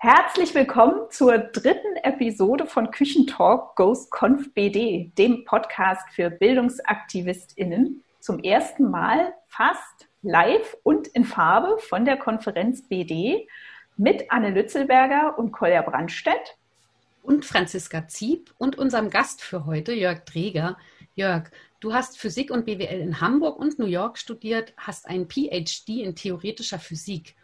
Herzlich willkommen zur dritten Episode von Küchentalk Goes Conf BD, dem Podcast für BildungsaktivistInnen. Zum ersten Mal fast live und in Farbe von der Konferenz BD mit Anne Lützelberger und Kolja Brandstedt. Und Franziska Zieb und unserem Gast für heute, Jörg Dreger. Jörg, du hast Physik und BWL in Hamburg und New York studiert, hast einen PhD in theoretischer Physik.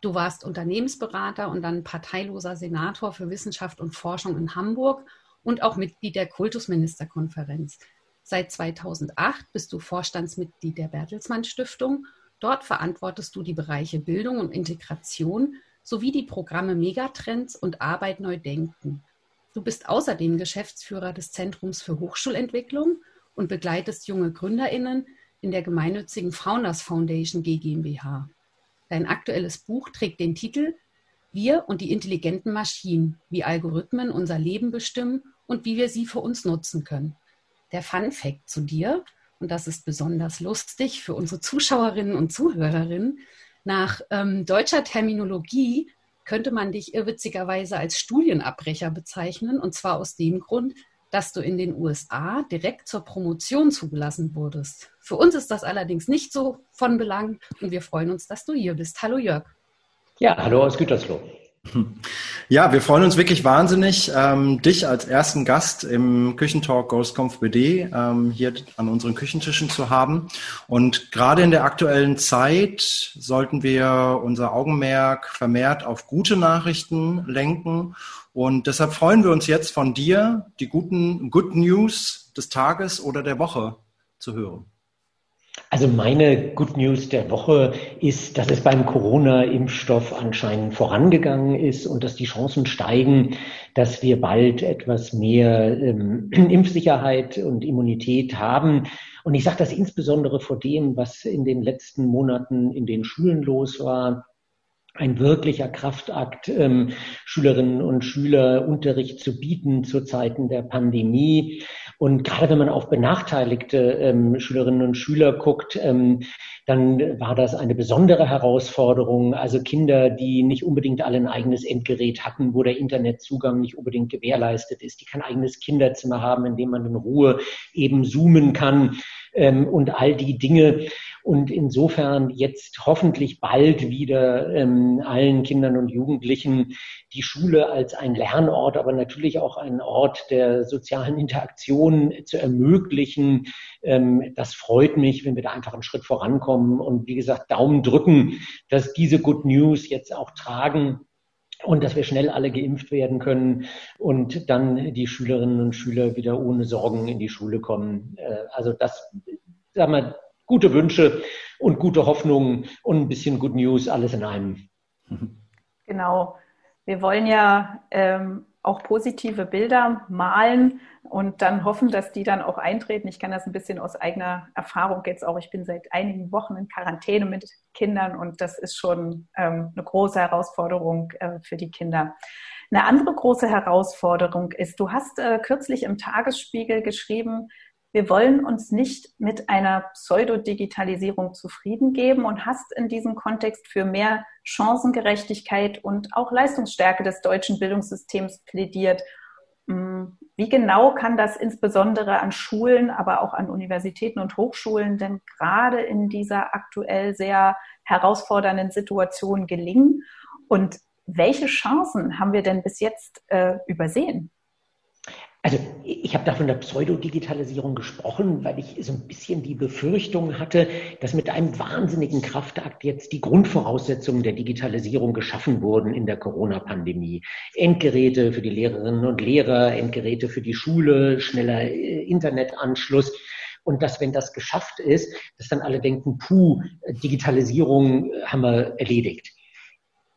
Du warst Unternehmensberater und dann parteiloser Senator für Wissenschaft und Forschung in Hamburg und auch Mitglied der Kultusministerkonferenz. Seit 2008 bist du Vorstandsmitglied der Bertelsmann Stiftung. Dort verantwortest du die Bereiche Bildung und Integration sowie die Programme Megatrends und Arbeit neu denken. Du bist außerdem Geschäftsführer des Zentrums für Hochschulentwicklung und begleitest junge Gründerinnen in der gemeinnützigen Founders Foundation GmbH. Dein aktuelles Buch trägt den Titel Wir und die intelligenten Maschinen, wie Algorithmen unser Leben bestimmen und wie wir sie für uns nutzen können. Der Fun Fact zu dir, und das ist besonders lustig für unsere Zuschauerinnen und Zuhörerinnen, nach ähm, deutscher Terminologie könnte man dich irrwitzigerweise als Studienabbrecher bezeichnen, und zwar aus dem Grund, dass du in den USA direkt zur Promotion zugelassen wurdest. Für uns ist das allerdings nicht so von Belang und wir freuen uns, dass du hier bist. Hallo Jörg. Ja, hallo aus Gütersloh. Ja, wir freuen uns wirklich wahnsinnig, ähm, dich als ersten Gast im Küchentalk Ghostconf BD ähm, hier an unseren Küchentischen zu haben. Und gerade in der aktuellen Zeit sollten wir unser Augenmerk vermehrt auf gute Nachrichten lenken und deshalb freuen wir uns jetzt von dir, die guten Good News des Tages oder der Woche zu hören. Also meine Good News der Woche ist, dass es beim Corona-Impfstoff anscheinend vorangegangen ist und dass die Chancen steigen, dass wir bald etwas mehr ähm, Impfsicherheit und Immunität haben. Und ich sage das insbesondere vor dem, was in den letzten Monaten in den Schulen los war ein wirklicher Kraftakt, ähm, Schülerinnen und Schüler Unterricht zu bieten zu Zeiten der Pandemie. Und gerade wenn man auf benachteiligte ähm, Schülerinnen und Schüler guckt, ähm, dann war das eine besondere Herausforderung. Also Kinder, die nicht unbedingt alle ein eigenes Endgerät hatten, wo der Internetzugang nicht unbedingt gewährleistet ist, die kein eigenes Kinderzimmer haben, in dem man in Ruhe eben zoomen kann ähm, und all die Dinge und insofern jetzt hoffentlich bald wieder ähm, allen Kindern und Jugendlichen die Schule als ein Lernort, aber natürlich auch ein Ort der sozialen Interaktion zu ermöglichen. Ähm, das freut mich, wenn wir da einfach einen Schritt vorankommen und wie gesagt, Daumen drücken, dass diese Good News jetzt auch tragen und dass wir schnell alle geimpft werden können und dann die Schülerinnen und Schüler wieder ohne Sorgen in die Schule kommen. Äh, also das, sagen wir, gute Wünsche und gute Hoffnungen und ein bisschen Good News, alles in einem. Genau. Wir wollen ja ähm, auch positive Bilder malen und dann hoffen, dass die dann auch eintreten. Ich kann das ein bisschen aus eigener Erfahrung jetzt auch. Ich bin seit einigen Wochen in Quarantäne mit Kindern und das ist schon ähm, eine große Herausforderung äh, für die Kinder. Eine andere große Herausforderung ist, du hast äh, kürzlich im Tagesspiegel geschrieben, wir wollen uns nicht mit einer Pseudodigitalisierung zufrieden geben und hast in diesem Kontext für mehr Chancengerechtigkeit und auch Leistungsstärke des deutschen Bildungssystems plädiert. Hm, wie genau kann das insbesondere an Schulen, aber auch an Universitäten und Hochschulen denn gerade in dieser aktuell sehr herausfordernden Situation gelingen? Und welche Chancen haben wir denn bis jetzt äh, übersehen? Also ich habe da von der Pseudodigitalisierung gesprochen, weil ich so ein bisschen die Befürchtung hatte, dass mit einem wahnsinnigen Kraftakt jetzt die Grundvoraussetzungen der Digitalisierung geschaffen wurden in der Corona-Pandemie. Endgeräte für die Lehrerinnen und Lehrer, Endgeräte für die Schule, schneller äh, Internetanschluss. Und dass, wenn das geschafft ist, dass dann alle denken, puh, Digitalisierung haben wir erledigt.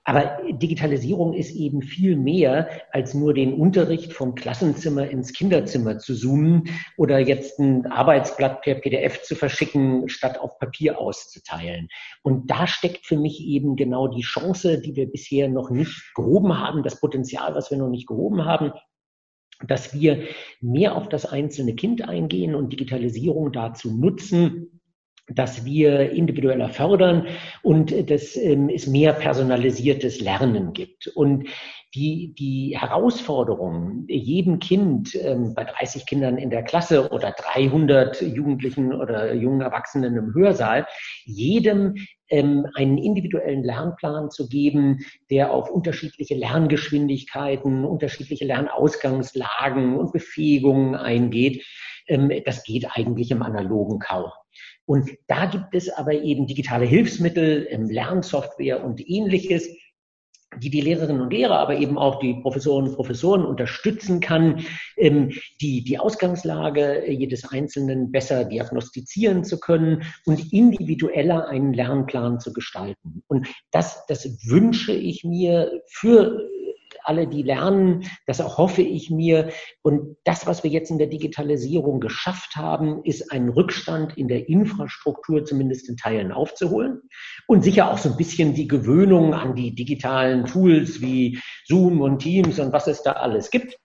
Aber Digitalisierung ist eben viel mehr als nur den Unterricht vom Klassenzimmer ins Kinderzimmer zu zoomen oder jetzt ein Arbeitsblatt per PDF zu verschicken, statt auf Papier auszuteilen. Und da steckt für mich eben genau die Chance, die wir bisher noch nicht gehoben haben, das Potenzial, was wir noch nicht gehoben haben. dass wir mehr auf das einzelne Kind eingehen und Digitalisierung dazu nutzen, dass wir individueller fördern und dass ähm, es mehr personalisiertes Lernen gibt. Und die, die Herausforderung, jedem Kind ähm, bei 30 Kindern in der Klasse oder 300 Jugendlichen oder jungen Erwachsenen im Hörsaal, jedem ähm, einen individuellen Lernplan zu geben, der auf unterschiedliche Lerngeschwindigkeiten, unterschiedliche Lernausgangslagen und Befähigungen eingeht. Ähm, das geht eigentlich im analogen kaum. Und da gibt es aber eben digitale Hilfsmittel, ähm, Lernsoftware und ähnliches, die die Lehrerinnen und Lehrer, aber eben auch die Professorinnen und Professoren unterstützen kann, ähm, die, die Ausgangslage jedes Einzelnen besser diagnostizieren zu können und individueller einen Lernplan zu gestalten. Und das, das wünsche ich mir für alle, die lernen. Das erhoffe ich mir. Und das, was wir jetzt in der Digitalisierung geschafft haben, ist einen Rückstand in der Infrastruktur zumindest in Teilen aufzuholen. Und sicher auch so ein bisschen die Gewöhnung an die digitalen Tools wie Zoom und Teams und was es da alles gibt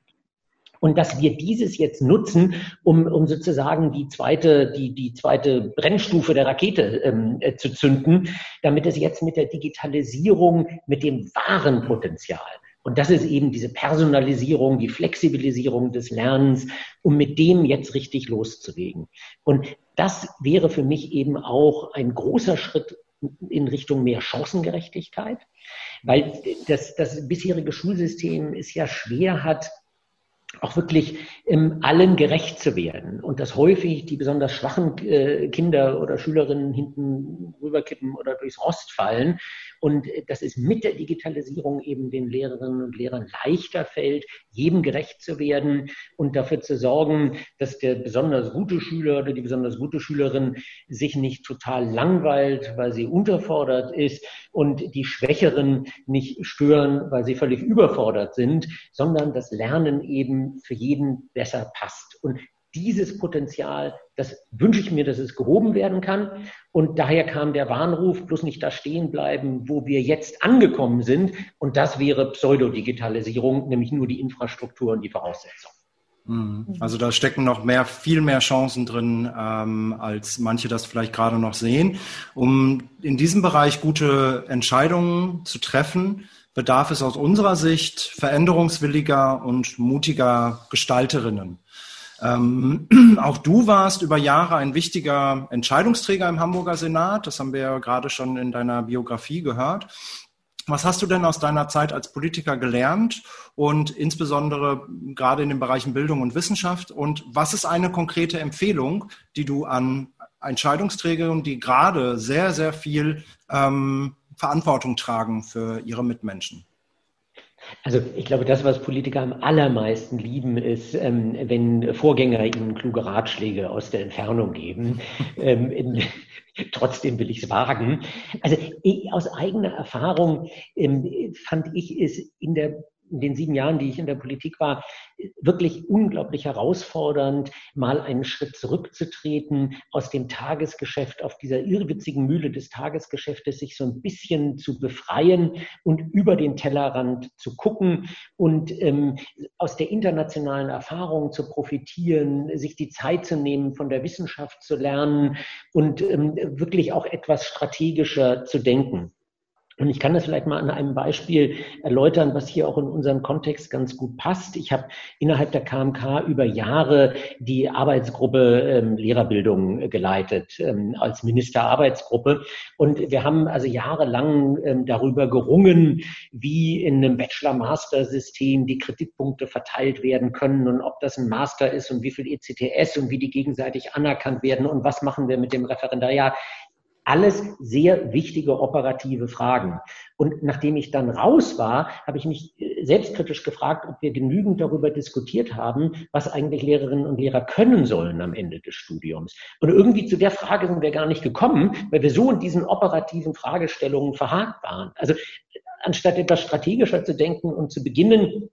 und dass wir dieses jetzt nutzen, um, um sozusagen die zweite, die, die zweite Brennstufe der Rakete ähm, äh, zu zünden, damit es jetzt mit der Digitalisierung, mit dem wahren Potenzial, und das ist eben diese Personalisierung, die Flexibilisierung des Lernens, um mit dem jetzt richtig loszulegen. Und das wäre für mich eben auch ein großer Schritt in Richtung mehr Chancengerechtigkeit, weil das, das bisherige Schulsystem es ja schwer hat, auch wirklich ähm, allen gerecht zu werden und dass häufig die besonders schwachen äh, Kinder oder Schülerinnen hinten rüberkippen oder durchs Rost fallen und äh, dass es mit der Digitalisierung eben den Lehrerinnen und Lehrern leichter fällt, jedem gerecht zu werden und dafür zu sorgen, dass der besonders gute Schüler oder die besonders gute Schülerin sich nicht total langweilt, weil sie unterfordert ist und die Schwächeren nicht stören, weil sie völlig überfordert sind, sondern das Lernen eben für jeden besser passt. Und dieses Potenzial, das wünsche ich mir, dass es gehoben werden kann. Und daher kam der Warnruf, bloß nicht da stehen bleiben, wo wir jetzt angekommen sind. Und das wäre Pseudodigitalisierung, nämlich nur die Infrastruktur und die Voraussetzungen. Mhm. Also da stecken noch mehr, viel mehr Chancen drin, ähm, als manche das vielleicht gerade noch sehen. Um in diesem Bereich gute Entscheidungen zu treffen, bedarf es aus unserer Sicht veränderungswilliger und mutiger Gestalterinnen. Ähm, auch du warst über Jahre ein wichtiger Entscheidungsträger im Hamburger Senat. Das haben wir ja gerade schon in deiner Biografie gehört. Was hast du denn aus deiner Zeit als Politiker gelernt und insbesondere gerade in den Bereichen Bildung und Wissenschaft? Und was ist eine konkrete Empfehlung, die du an Entscheidungsträgerinnen, die gerade sehr, sehr viel ähm, Verantwortung tragen für ihre Mitmenschen? Also ich glaube, das, was Politiker am allermeisten lieben, ist, ähm, wenn Vorgänger ihnen kluge Ratschläge aus der Entfernung geben. Ähm, in, trotzdem will ich es wagen. Also ich, aus eigener Erfahrung ähm, fand ich es in der in den sieben Jahren, die ich in der Politik war, wirklich unglaublich herausfordernd, mal einen Schritt zurückzutreten, aus dem Tagesgeschäft, auf dieser irrwitzigen Mühle des Tagesgeschäftes sich so ein bisschen zu befreien und über den Tellerrand zu gucken und ähm, aus der internationalen Erfahrung zu profitieren, sich die Zeit zu nehmen, von der Wissenschaft zu lernen und ähm, wirklich auch etwas strategischer zu denken. Und ich kann das vielleicht mal an einem Beispiel erläutern, was hier auch in unseren Kontext ganz gut passt. Ich habe innerhalb der KMK über Jahre die Arbeitsgruppe ähm, Lehrerbildung geleitet ähm, als Ministerarbeitsgruppe. Und wir haben also jahrelang ähm, darüber gerungen, wie in einem Bachelor-Master-System die Kreditpunkte verteilt werden können und ob das ein Master ist und wie viel ECTS und wie die gegenseitig anerkannt werden und was machen wir mit dem Referendariat. Alles sehr wichtige operative Fragen. Und nachdem ich dann raus war, habe ich mich äh, selbstkritisch gefragt, ob wir genügend darüber diskutiert haben, was eigentlich Lehrerinnen und Lehrer können sollen am Ende des Studiums. Und irgendwie zu der Frage sind wir gar nicht gekommen, weil wir so in diesen operativen Fragestellungen verhakt waren. Also anstatt etwas strategischer zu denken und zu beginnen,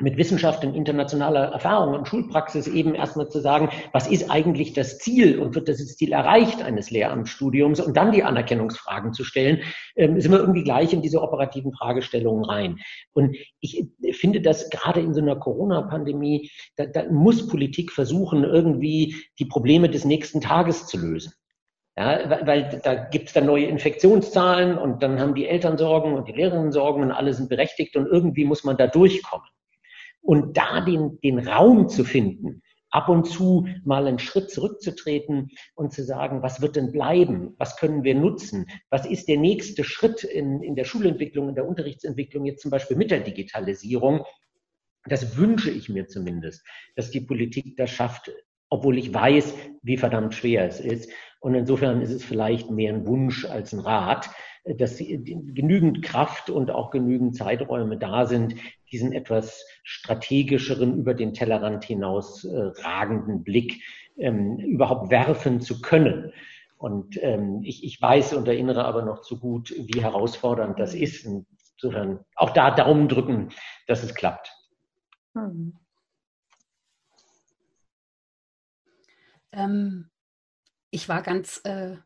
mit Wissenschaft und internationaler Erfahrung und Schulpraxis eben erstmal zu sagen, was ist eigentlich das Ziel und wird das Ziel erreicht eines Lehramtsstudiums und dann die Anerkennungsfragen zu stellen, ähm, sind wir irgendwie gleich in diese operativen Fragestellungen rein. Und ich finde, dass gerade in so einer Corona-Pandemie, da, da muss Politik versuchen, irgendwie die Probleme des nächsten Tages zu lösen. Ja, weil da gibt es dann neue Infektionszahlen und dann haben die Eltern Sorgen und die Lehrerinnen Sorgen und alle sind berechtigt und irgendwie muss man da durchkommen. Und da den, den Raum zu finden, ab und zu mal einen Schritt zurückzutreten und zu sagen, was wird denn bleiben? Was können wir nutzen? Was ist der nächste Schritt in, in der Schulentwicklung, in der Unterrichtsentwicklung, jetzt zum Beispiel mit der Digitalisierung? Das wünsche ich mir zumindest, dass die Politik das schafft, obwohl ich weiß, wie verdammt schwer es ist. Und insofern ist es vielleicht mehr ein Wunsch als ein Rat, dass genügend Kraft und auch genügend Zeiträume da sind, diesen etwas strategischeren, über den Tellerrand hinaus äh, ragenden Blick ähm, überhaupt werfen zu können. Und ähm, ich, ich weiß und erinnere aber noch zu gut, wie herausfordernd das ist. Insofern auch da Daumen drücken, dass es klappt. Hm. Ähm, ich war ganz äh,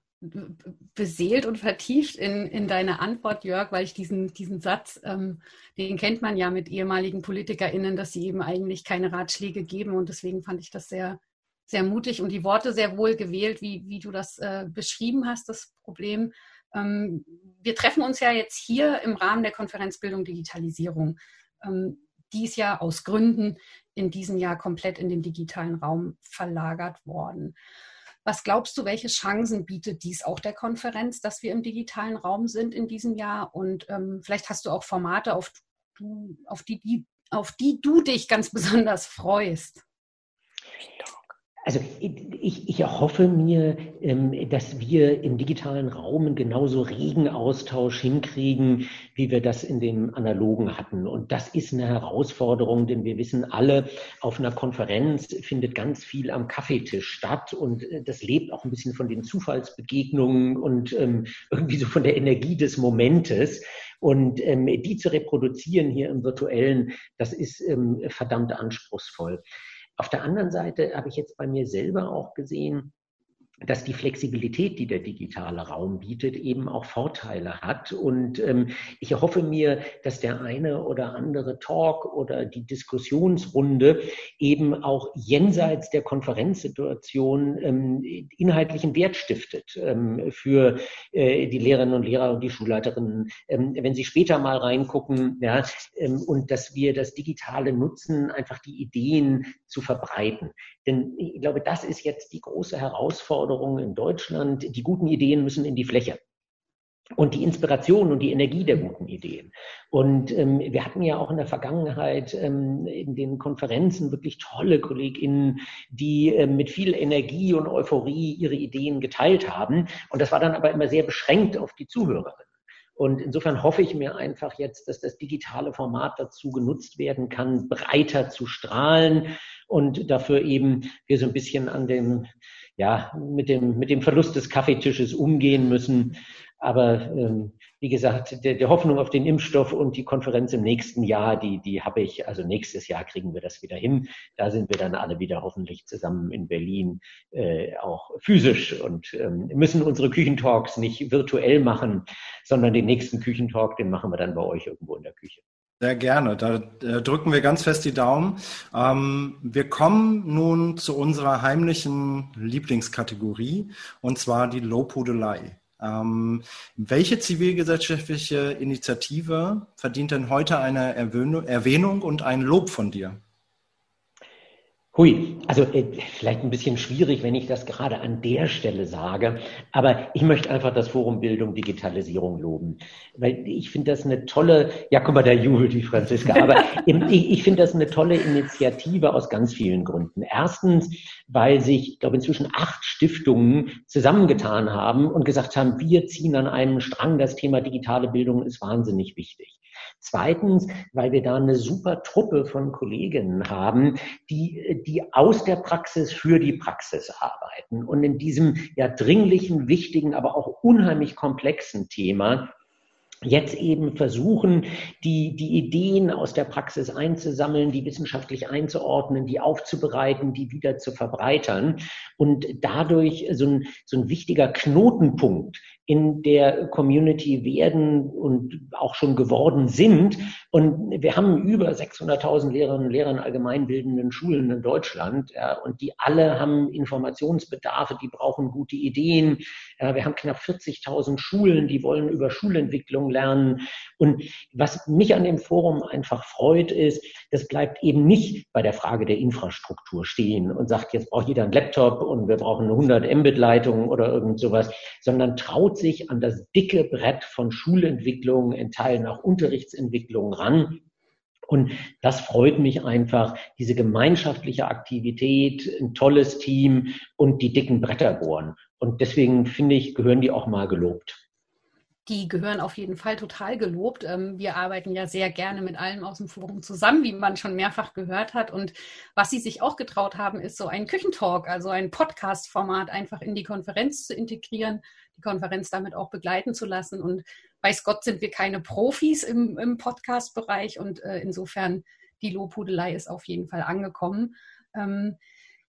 beseelt und vertieft in, in deine Antwort, Jörg, weil ich diesen, diesen Satz, ähm, den kennt man ja mit ehemaligen PolitikerInnen, dass sie eben eigentlich keine Ratschläge geben. Und deswegen fand ich das sehr, sehr mutig und die Worte sehr wohl gewählt, wie, wie du das äh, beschrieben hast, das Problem. Ähm, wir treffen uns ja jetzt hier im Rahmen der Konferenzbildung Digitalisierung. Ähm, die ist ja aus Gründen in diesem Jahr komplett in den digitalen Raum verlagert worden. Was glaubst du, welche Chancen bietet dies auch der Konferenz, dass wir im digitalen Raum sind in diesem Jahr? Und ähm, vielleicht hast du auch Formate, auf, auf, die, die, auf die du dich ganz besonders freust. Also ich, ich erhoffe mir, ähm, dass wir im digitalen Raum genauso regen Austausch hinkriegen, wie wir das in dem analogen hatten. Und das ist eine Herausforderung, denn wir wissen alle, auf einer Konferenz findet ganz viel am Kaffeetisch statt und äh, das lebt auch ein bisschen von den Zufallsbegegnungen und ähm, irgendwie so von der Energie des Momentes. Und ähm, die zu reproduzieren hier im virtuellen, das ist verdammt anspruchsvoll. Auf der anderen Seite habe ich jetzt bei mir selber auch gesehen, dass die Flexibilität, die der digitale Raum bietet, eben auch Vorteile hat. Und ähm, ich hoffe mir, dass der eine oder andere Talk oder die Diskussionsrunde eben auch jenseits der Konferenzsituation ähm, inhaltlichen Wert stiftet ähm, für äh, die Lehrerinnen und Lehrer und die Schulleiterinnen, ähm, wenn sie später mal reingucken, ja, ähm, und dass wir das Digitale nutzen, einfach die Ideen zu verbreiten. Denn ich glaube, das ist jetzt die große Herausforderung in Deutschland. Die guten Ideen müssen in die Fläche. Und die Inspiration und die Energie der guten Ideen. Und ähm, wir hatten ja auch in der Vergangenheit ähm, in den Konferenzen wirklich tolle KollegInnen, die ähm, mit viel Energie und Euphorie ihre Ideen geteilt haben. Und das war dann aber immer sehr beschränkt auf die Zuhörerinnen. Und insofern hoffe ich mir einfach jetzt, dass das digitale Format dazu genutzt werden kann, breiter zu strahlen und dafür eben wir so ein bisschen an dem, ja, mit dem, mit dem Verlust des Kaffeetisches umgehen müssen. Aber ähm, wie gesagt, der, der Hoffnung auf den Impfstoff und die Konferenz im nächsten Jahr, die, die habe ich, also nächstes Jahr kriegen wir das wieder hin. Da sind wir dann alle wieder hoffentlich zusammen in Berlin, äh, auch physisch und ähm, müssen unsere Küchentalks nicht virtuell machen, sondern den nächsten Küchentalk, den machen wir dann bei euch irgendwo in der Küche. Sehr gerne. Da äh, drücken wir ganz fest die Daumen. Ähm, wir kommen nun zu unserer heimlichen Lieblingskategorie und zwar die Lobhudelei. Ähm, welche zivilgesellschaftliche Initiative verdient denn heute eine Erwähnung und ein Lob von dir? Hui, also äh, vielleicht ein bisschen schwierig, wenn ich das gerade an der Stelle sage, aber ich möchte einfach das Forum Bildung Digitalisierung loben, weil ich finde das eine tolle, ja guck mal, da jubelt die Franziska, aber ich, ich finde das eine tolle Initiative aus ganz vielen Gründen. Erstens, weil sich, ich glaube, inzwischen acht Stiftungen zusammengetan haben und gesagt haben, wir ziehen an einem Strang, das Thema digitale Bildung ist wahnsinnig wichtig. Zweitens, weil wir da eine super Truppe von Kolleginnen haben, die, die aus der Praxis für die Praxis arbeiten. Und in diesem ja dringlichen, wichtigen, aber auch unheimlich komplexen Thema jetzt eben versuchen, die, die Ideen aus der Praxis einzusammeln, die wissenschaftlich einzuordnen, die aufzubereiten, die wieder zu verbreitern. Und dadurch so ein, so ein wichtiger Knotenpunkt in der Community werden und auch schon geworden sind. Und wir haben über 600.000 Lehrerinnen und Lehrer in allgemeinbildenden Schulen in Deutschland. Ja, und die alle haben Informationsbedarfe, die brauchen gute Ideen. Ja, wir haben knapp 40.000 Schulen, die wollen über Schulentwicklung lernen. Und was mich an dem Forum einfach freut, ist, das bleibt eben nicht bei der Frage der Infrastruktur stehen und sagt, jetzt braucht jeder einen Laptop und wir brauchen eine 100 Mbit-Leitung oder irgend sowas, sondern traut sich an das dicke Brett von Schulentwicklung, in Teilen auch Unterrichtsentwicklung ran. Und das freut mich einfach, diese gemeinschaftliche Aktivität, ein tolles Team und die dicken Bretter bohren. Und deswegen finde ich, gehören die auch mal gelobt die gehören auf jeden Fall total gelobt. Ähm, wir arbeiten ja sehr gerne mit allem aus dem Forum zusammen, wie man schon mehrfach gehört hat. Und was sie sich auch getraut haben, ist so ein Küchentalk, also ein Podcast-Format einfach in die Konferenz zu integrieren, die Konferenz damit auch begleiten zu lassen. Und weiß Gott sind wir keine Profis im, im Podcast-Bereich und äh, insofern die Lobhudelei ist auf jeden Fall angekommen.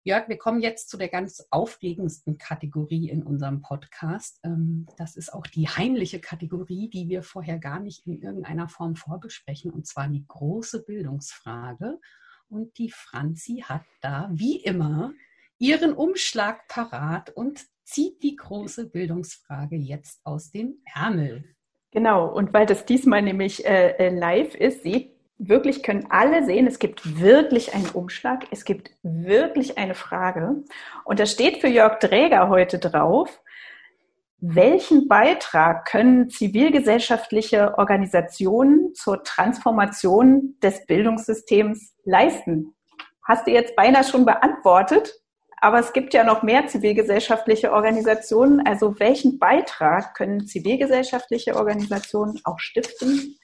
Jörg, wir kommen jetzt zu der ganz aufregendsten Kategorie in unserem Podcast. Ähm, das ist auch die heimliche Kategorie, die wir vorher gar nicht in irgendeiner Form vorbesprechen, und zwar die große Bildungsfrage. Und die Franzi hat da, wie immer, ihren Umschlag parat und zieht die große Bildungsfrage jetzt aus dem Ärmel. Genau, und weil das diesmal nämlich äh, äh live ist, seht wirklich können alle sehen, es gibt wirklich einen Umschlag, es gibt wirklich eine Frage. Und da steht für Jörg Dräger heute drauf, welchen Beitrag können zivilgesellschaftliche Organisationen zur Transformation des Bildungssystems leisten? Hast du jetzt beinahe schon beantwortet, aber es gibt ja noch mehr zivilgesellschaftliche Organisationen. Also welchen Beitrag können zivilgesellschaftliche Organisationen auch stiften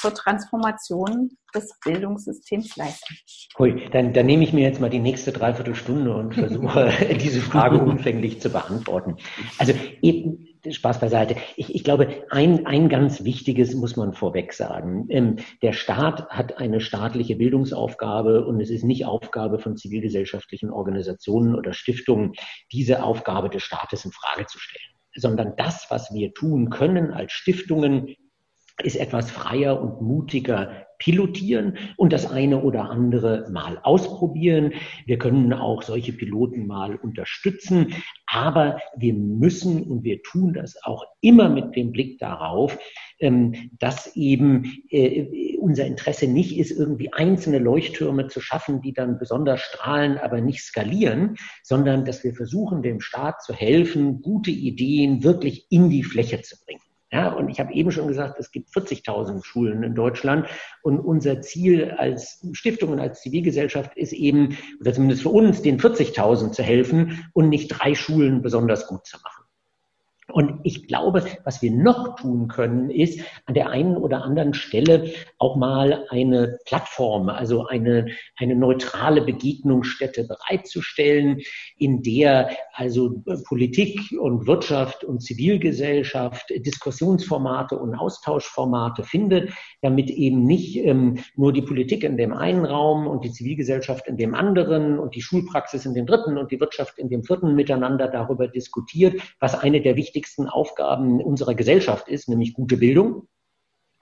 zur Transformation des Bildungssystems leisten? Hui, dann, dann nehme ich mir jetzt mal die nächste Dreiviertelstunde und versuche, diese Frage umfänglich zu beantworten. Also eben, Spaß beiseite. Ich, ich glaube, ein, ein ganz wichtiges muss man vorweg sagen. Ähm, der Staat hat eine staatliche Bildungsaufgabe und es ist nicht Aufgabe von zivilgesellschaftlichen Organisationen oder Stiftungen, diese Aufgabe des Staates in Frage zu stellen sondern das, was wir tun können als Stiftungen, ist etwas freier und mutiger pilotieren und das eine oder andere mal ausprobieren. Wir können auch solche Piloten mal unterstützen, aber wir müssen und wir tun das auch immer mit dem Blick darauf, ähm, dass eben äh, unser Interesse nicht ist, irgendwie einzelne Leuchttürme zu schaffen, die dann besonders strahlen, aber nicht skalieren, sondern dass wir versuchen, dem Staat zu helfen, gute Ideen wirklich in die Fläche zu bringen. Ja, und ich habe eben schon gesagt, es gibt 40.000 Schulen in Deutschland und unser Ziel als Stiftung und als Zivilgesellschaft ist eben, oder zumindest für uns, den 40.000 zu helfen und nicht drei Schulen besonders gut zu machen. Und ich glaube, was wir noch tun können, ist an der einen oder anderen Stelle auch mal eine Plattform, also eine, eine neutrale Begegnungsstätte bereitzustellen, in der also Politik und Wirtschaft und Zivilgesellschaft Diskussionsformate und Austauschformate findet, damit eben nicht ähm, nur die Politik in dem einen Raum und die Zivilgesellschaft in dem anderen und die Schulpraxis in dem dritten und die Wirtschaft in dem vierten miteinander darüber diskutiert, was eine der wichtigsten wichtigsten Aufgaben unserer Gesellschaft ist, nämlich gute Bildung,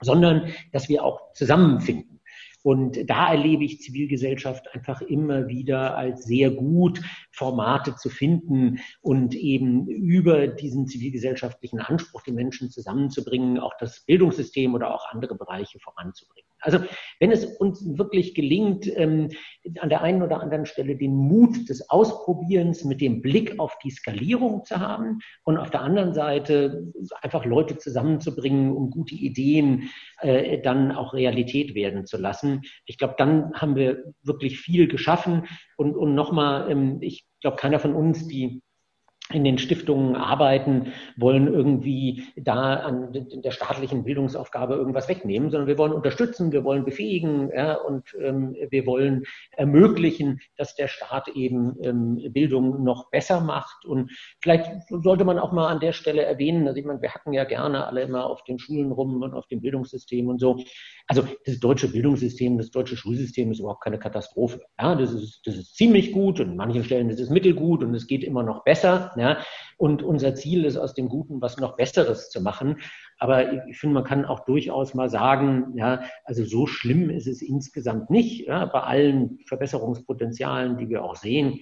sondern dass wir auch zusammenfinden. Und da erlebe ich Zivilgesellschaft einfach immer wieder als sehr gut, Formate zu finden und eben über diesen zivilgesellschaftlichen Anspruch, die Menschen zusammenzubringen, auch das Bildungssystem oder auch andere Bereiche voranzubringen. Also wenn es uns wirklich gelingt, ähm, an der einen oder anderen Stelle den Mut des Ausprobierens mit dem Blick auf die Skalierung zu haben und auf der anderen Seite einfach Leute zusammenzubringen, um gute Ideen äh, dann auch Realität werden zu lassen, ich glaube, dann haben wir wirklich viel geschaffen. Und, und nochmal, ähm, ich glaube, keiner von uns, die in den Stiftungen arbeiten, wollen irgendwie da an der staatlichen Bildungsaufgabe irgendwas wegnehmen, sondern wir wollen unterstützen, wir wollen befähigen ja, und ähm, wir wollen ermöglichen, dass der Staat eben ähm, Bildung noch besser macht. Und vielleicht sollte man auch mal an der Stelle erwähnen, also ich meine, wir hacken ja gerne alle immer auf den Schulen rum und auf dem Bildungssystem und so. Also das deutsche Bildungssystem, das deutsche Schulsystem ist überhaupt keine Katastrophe. Ja, das ist, das ist ziemlich gut und an manchen Stellen ist es mittelgut und es geht immer noch besser. Ja, und unser Ziel ist, aus dem Guten was noch Besseres zu machen. Aber ich finde, man kann auch durchaus mal sagen, ja, also so schlimm ist es insgesamt nicht, ja, bei allen Verbesserungspotenzialen, die wir auch sehen.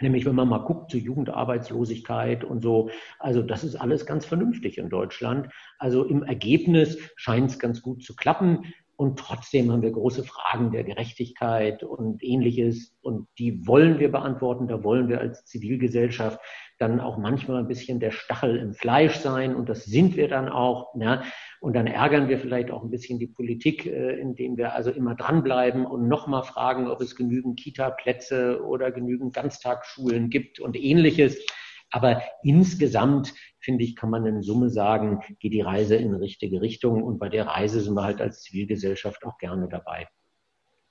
Nämlich, wenn man mal guckt zur Jugendarbeitslosigkeit und so. Also, das ist alles ganz vernünftig in Deutschland. Also, im Ergebnis scheint es ganz gut zu klappen. Und trotzdem haben wir große Fragen der Gerechtigkeit und ähnliches. Und die wollen wir beantworten. Da wollen wir als Zivilgesellschaft dann auch manchmal ein bisschen der Stachel im Fleisch sein. Und das sind wir dann auch. Ja. Und dann ärgern wir vielleicht auch ein bisschen die Politik, äh, indem wir also immer dranbleiben und nochmal fragen, ob es genügend Kita-Plätze oder genügend Ganztagsschulen gibt und ähnliches. Aber insgesamt, finde ich, kann man in Summe sagen, geht die Reise in richtige Richtung. Und bei der Reise sind wir halt als Zivilgesellschaft auch gerne dabei.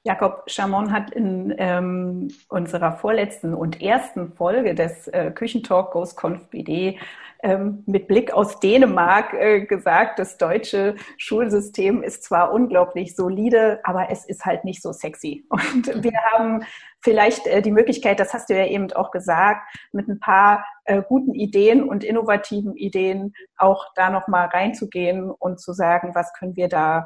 Jakob Chamon hat in ähm, unserer vorletzten und ersten Folge des äh, Küchentalk Goes Conf BD ähm, mit Blick aus Dänemark äh, gesagt, das deutsche Schulsystem ist zwar unglaublich solide, aber es ist halt nicht so sexy. Und wir haben vielleicht äh, die Möglichkeit, das hast du ja eben auch gesagt, mit ein paar äh, guten Ideen und innovativen Ideen auch da nochmal reinzugehen und zu sagen, was können wir da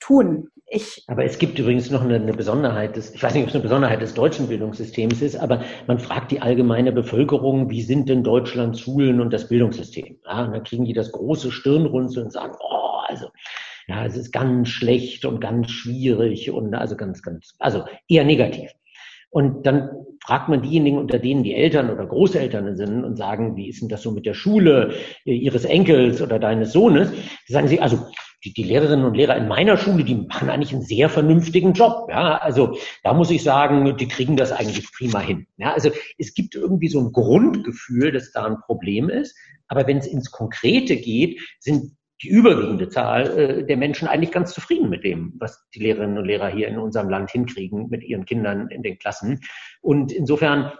tun. Ich aber es gibt übrigens noch eine, eine, Besonderheit des, ich weiß nicht, ob es eine Besonderheit des deutschen Bildungssystems ist, aber man fragt die allgemeine Bevölkerung, wie sind denn Deutschlands Schulen und das Bildungssystem? Ja, und dann kriegen die das große Stirnrunzeln und sagen, oh, also, ja, es ist ganz schlecht und ganz schwierig und also ganz, ganz, also eher negativ. Und dann fragt man diejenigen, unter denen die Eltern oder Großeltern sind und sagen, wie ist denn das so mit der Schule ihres Enkels oder deines Sohnes? Sagen sie, also die, die Lehrerinnen und Lehrer in meiner Schule, die machen eigentlich einen sehr vernünftigen Job. Ja, also da muss ich sagen, die kriegen das eigentlich prima hin. Ja, also es gibt irgendwie so ein Grundgefühl, dass da ein Problem ist. Aber wenn es ins Konkrete geht, sind die überwiegende Zahl äh, der Menschen eigentlich ganz zufrieden mit dem, was die Lehrerinnen und Lehrer hier in unserem Land hinkriegen mit ihren Kindern in den Klassen. Und insofern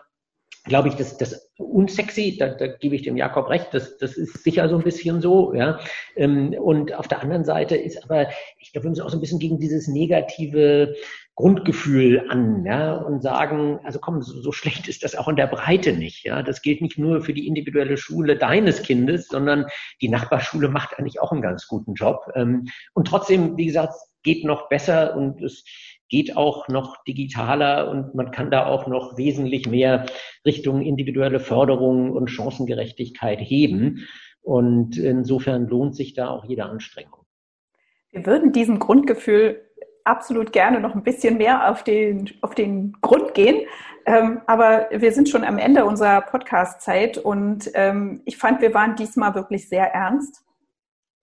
glaube ich, das, das unsexy, da, da gebe ich dem Jakob recht, das, das ist sicher so ein bisschen so, ja. Ähm, und auf der anderen Seite ist aber, ich glaube, wir müssen auch so ein bisschen gegen dieses negative Grundgefühl an, ja, und sagen, also komm, so, so schlecht ist das auch in der Breite nicht, ja. Das gilt nicht nur für die individuelle Schule deines Kindes, sondern die Nachbarschule macht eigentlich auch einen ganz guten Job. Ähm, und trotzdem, wie gesagt, geht noch besser und es geht auch noch digitaler und man kann da auch noch wesentlich mehr Richtung individuelle Förderung und Chancengerechtigkeit heben. Und insofern lohnt sich da auch jede Anstrengung. Wir würden diesem Grundgefühl absolut gerne noch ein bisschen mehr auf den, auf den Grund gehen. Ähm, aber wir sind schon am Ende unserer Podcast-Zeit und ähm, ich fand, wir waren diesmal wirklich sehr ernst.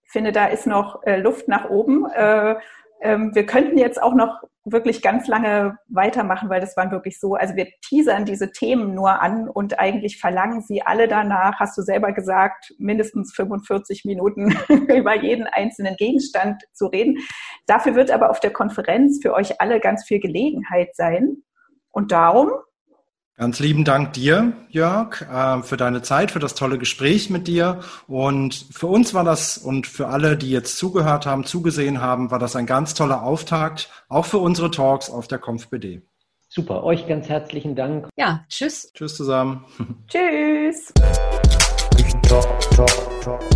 Ich finde, da ist noch äh, Luft nach oben. Äh, ähm, wir könnten jetzt auch noch wirklich ganz lange weitermachen, weil das waren wirklich so, also wir teasern diese Themen nur an und eigentlich verlangen sie alle danach, hast du selber gesagt, mindestens 45 Minuten über jeden einzelnen Gegenstand zu reden. Dafür wird aber auf der Konferenz für euch alle ganz viel Gelegenheit sein. Und darum Ganz lieben Dank dir, Jörg, äh, für deine Zeit, für das tolle Gespräch mit dir. Und für uns war das und für alle, die jetzt zugehört haben, zugesehen haben, war das ein ganz toller Auftakt, auch für unsere Talks auf der KonfBD. Super, euch ganz herzlichen Dank. Ja, tschüss. Tschüss zusammen. Tschüss. Talk, talk, talk.